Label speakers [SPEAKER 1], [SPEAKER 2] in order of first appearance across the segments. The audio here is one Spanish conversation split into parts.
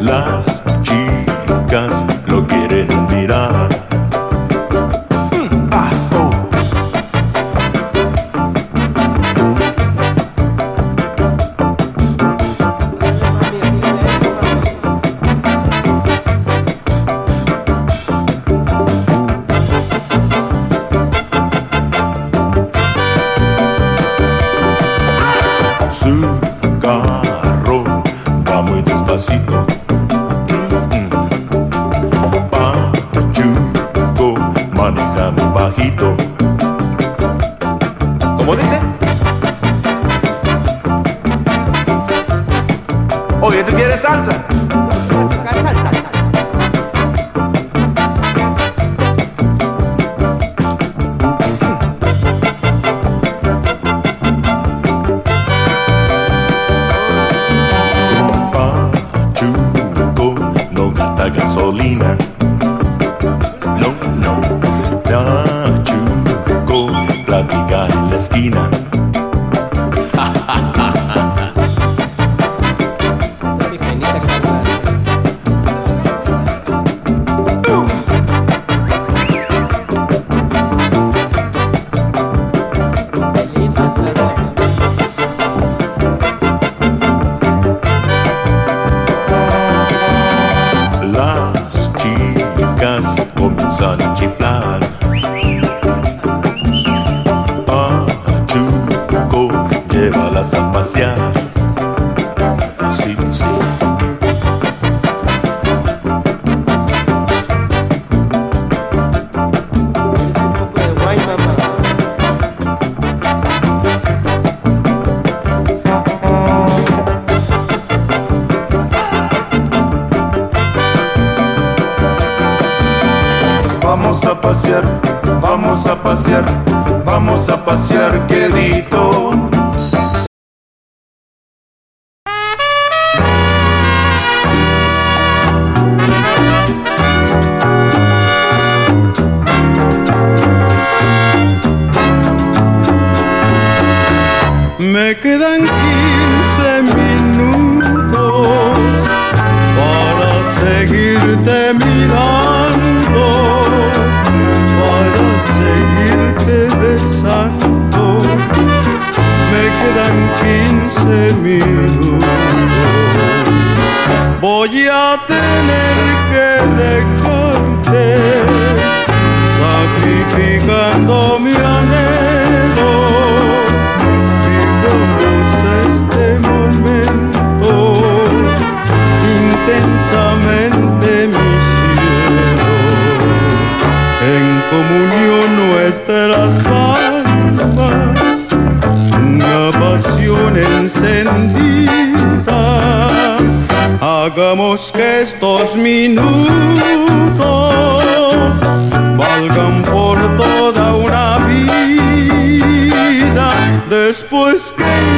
[SPEAKER 1] Last Pachuco, manejando bajito. ¿Cómo dice? Oye, ¿tú quieres salsa? gasolina. chicas comienzan a chiflar. A Chuco, llévalas a pasear. pasear, vamos a pasear, vamos a pasear, quedito.
[SPEAKER 2] Me quedan aquí irte besando, me quedan quince minutos. Voy a tener que dejarte sacrificando comunión nuestras almas, una pasión encendida. Hagamos que estos minutos valgan por toda una vida después que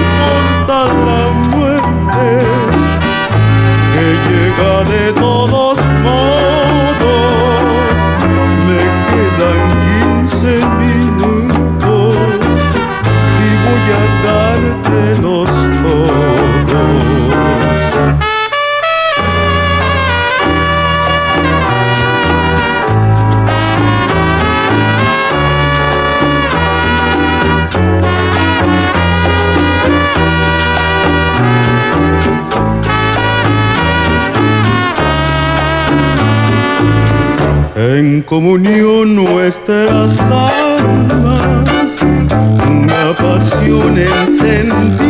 [SPEAKER 2] En comunión nuestras almas, una pasión encendida.